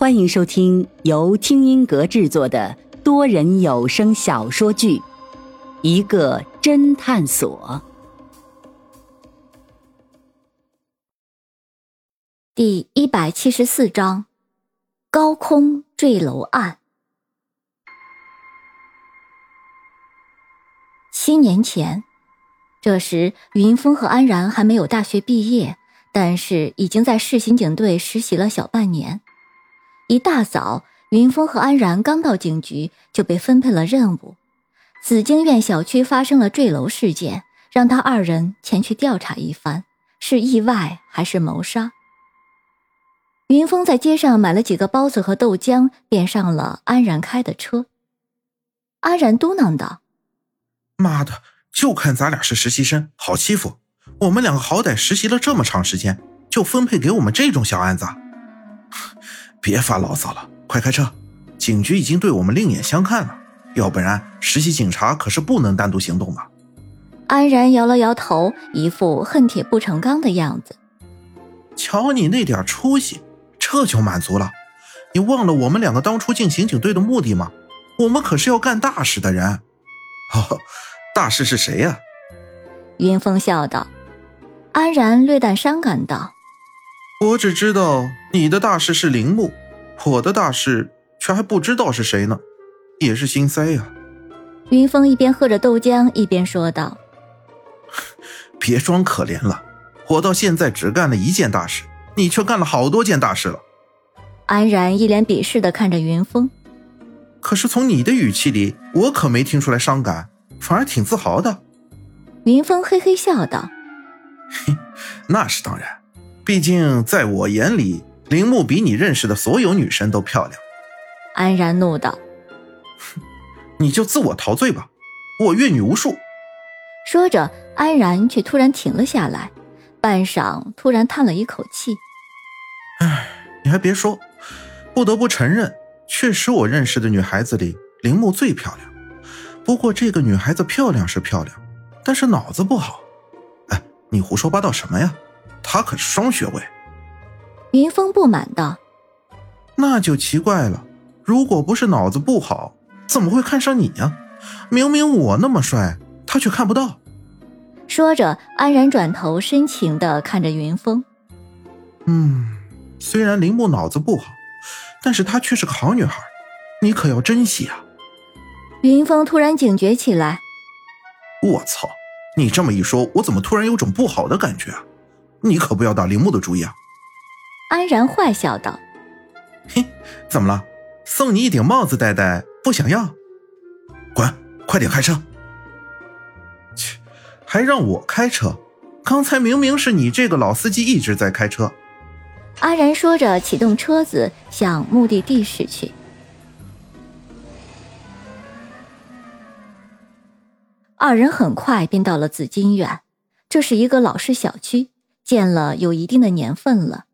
欢迎收听由听音阁制作的多人有声小说剧《一个侦探所》第一百七十四章：高空坠楼案。七年前，这时云峰和安然还没有大学毕业，但是已经在市刑警队实习了小半年。一大早，云峰和安然刚到警局，就被分配了任务。紫荆苑小区发生了坠楼事件，让他二人前去调查一番，是意外还是谋杀？云峰在街上买了几个包子和豆浆，便上了安然开的车。安然嘟囔道：“妈的，就看咱俩是实习生，好欺负。我们两个好歹实习了这么长时间，就分配给我们这种小案子。”别发牢骚了，快开车！警局已经对我们另眼相看了，要不然实习警察可是不能单独行动的。安然摇了摇头，一副恨铁不成钢的样子。瞧你那点出息，这就满足了？你忘了我们两个当初进刑警队的目的吗？我们可是要干大事的人。哦，大事是谁呀？云峰笑道。安然略带伤感道。我只知道你的大事是铃木，我的大事却还不知道是谁呢，也是心塞呀。云峰一边喝着豆浆，一边说道：“ 别装可怜了，我到现在只干了一件大事，你却干了好多件大事了。”安然一脸鄙视的看着云峰，可是从你的语气里，我可没听出来伤感，反而挺自豪的。云峰嘿嘿笑道：“嘿，那是当然。”毕竟，在我眼里，铃木比你认识的所有女生都漂亮。安然怒道：“哼，你就自我陶醉吧，我阅女无数。”说着，安然却突然停了下来，半晌，突然叹了一口气：“唉，你还别说，不得不承认，确实我认识的女孩子里，铃木最漂亮。不过，这个女孩子漂亮是漂亮，但是脑子不好。哎，你胡说八道什么呀？”他可是双学位，云峰不满道：“那就奇怪了，如果不是脑子不好，怎么会看上你呀？明明我那么帅，他却看不到。”说着，安然转头深情的看着云峰：“嗯，虽然铃木脑子不好，但是她却是个好女孩，你可要珍惜啊！”云峰突然警觉起来：“我操，你这么一说，我怎么突然有种不好的感觉啊？”你可不要打铃木的主意啊！安然坏笑道：“嘿，怎么了？送你一顶帽子戴戴，不想要？滚，快点开车！切，还让我开车？刚才明明是你这个老司机一直在开车。”安然说着，启动车子向目的地驶去。二人很快便到了紫金苑，这是一个老式小区。建了有一定的年份了，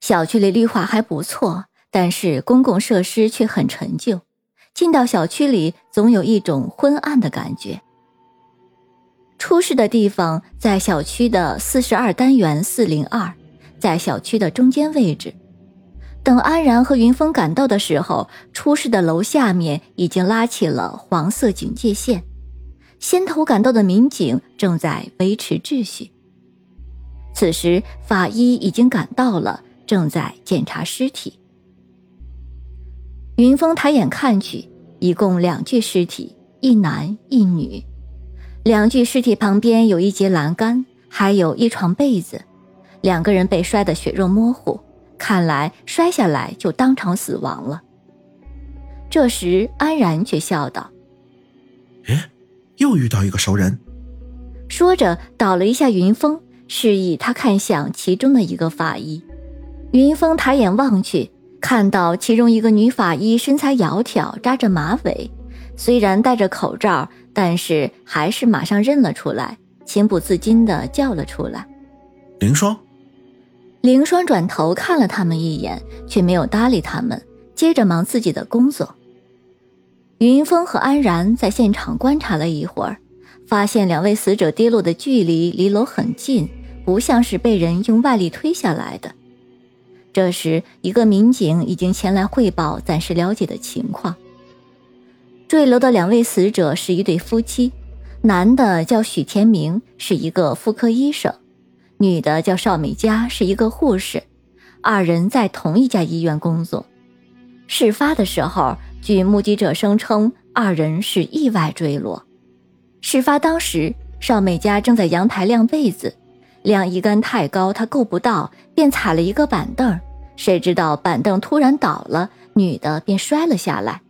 小区里绿化还不错，但是公共设施却很陈旧。进到小区里，总有一种昏暗的感觉。出事的地方在小区的四十二单元四零二，在小区的中间位置。等安然和云峰赶到的时候，出事的楼下面已经拉起了黄色警戒线，先头赶到的民警正在维持秩序。此时，法医已经赶到了，正在检查尸体。云峰抬眼看去，一共两具尸体，一男一女。两具尸体旁边有一节栏杆，还有一床被子。两个人被摔得血肉模糊，看来摔下来就当场死亡了。这时，安然却笑道：“哎，又遇到一个熟人。”说着，倒了一下云峰。示意他看向其中的一个法医，云峰抬眼望去，看到其中一个女法医身材窈窕，扎着马尾，虽然戴着口罩，但是还是马上认了出来，情不自禁地叫了出来：“凌霜。”凌霜转头看了他们一眼，却没有搭理他们，接着忙自己的工作。云峰和安然在现场观察了一会儿。发现两位死者跌落的距离离楼很近，不像是被人用外力推下来的。这时，一个民警已经前来汇报暂时了解的情况。坠楼的两位死者是一对夫妻，男的叫许天明，是一个妇科医生；女的叫邵美佳，是一个护士。二人在同一家医院工作。事发的时候，据目击者声称，二人是意外坠落。事发当时，邵美佳正在阳台晾被子，晾衣杆太高，她够不到，便踩了一个板凳。谁知道板凳突然倒了，女的便摔了下来。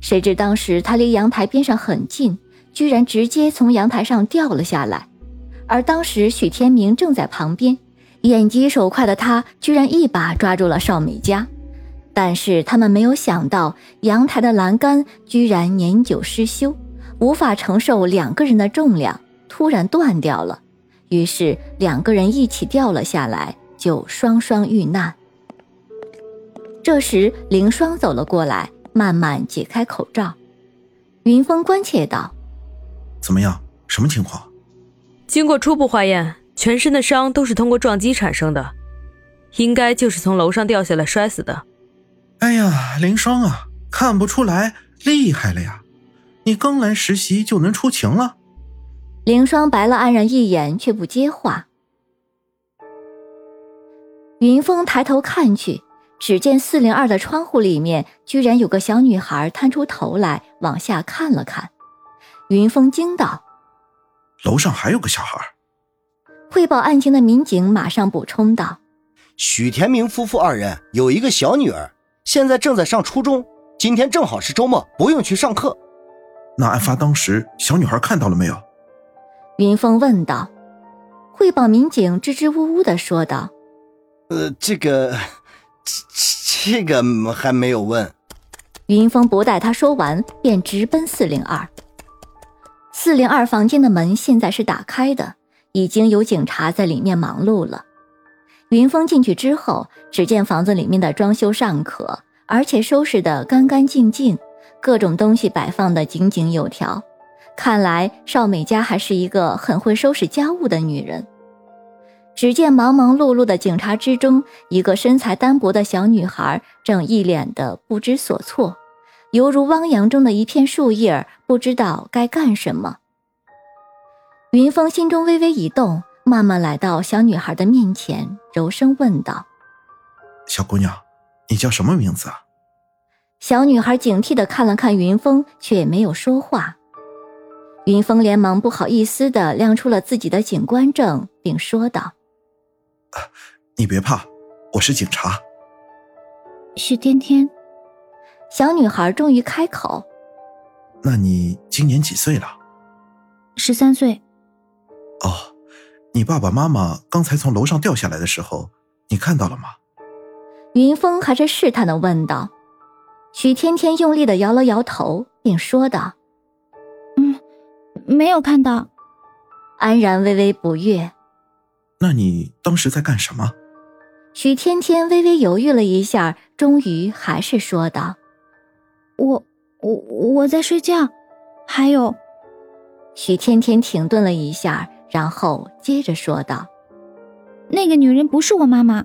谁知当时她离阳台边上很近，居然直接从阳台上掉了下来。而当时许天明正在旁边，眼疾手快的他居然一把抓住了邵美佳。但是他们没有想到，阳台的栏杆居然年久失修，无法承受两个人的重量，突然断掉了。于是两个人一起掉了下来，就双双遇难。这时，凌霜走了过来，慢慢解开口罩。云峰关切道：“怎么样？什么情况？”经过初步化验，全身的伤都是通过撞击产生的，应该就是从楼上掉下来摔死的。哎呀，凌霜啊，看不出来，厉害了呀！你刚来实习就能出勤了？凌霜白了安然一眼，却不接话。云峰抬头看去。只见四零二的窗户里面，居然有个小女孩探出头来往下看了看。云峰惊道：“楼上还有个小孩。”汇报案情的民警马上补充道：“许天明夫妇二人有一个小女儿，现在正在上初中，今天正好是周末，不用去上课。”那案发当时，小女孩看到了没有？云峰问道。汇报民警支支吾吾的说道：“呃，这个。”这这个还没有问。云峰不待他说完，便直奔四零二。四零二房间的门现在是打开的，已经有警察在里面忙碌了。云峰进去之后，只见房子里面的装修尚可，而且收拾的干干净净，各种东西摆放的井井有条。看来邵美家还是一个很会收拾家务的女人。只见忙忙碌碌的警察之中，一个身材单薄的小女孩正一脸的不知所措，犹如汪洋中的一片树叶，不知道该干什么。云峰心中微微一动，慢慢来到小女孩的面前，柔声问道：“小姑娘，你叫什么名字啊？”小女孩警惕的看了看云峰，却没有说话。云峰连忙不好意思的亮出了自己的警官证，并说道。你别怕，我是警察。许天天，小女孩终于开口：“那你今年几岁了？”“十三岁。”“哦，你爸爸妈妈刚才从楼上掉下来的时候，你看到了吗？”云峰还是试探的问道。许天天用力的摇了摇头，并说道：“嗯，没有看到。”安然微微不悦。那你当时在干什么？许天天微微犹豫了一下，终于还是说道：“我我我在睡觉。”还有，许天天停顿了一下，然后接着说道：“那个女人不是我妈妈。”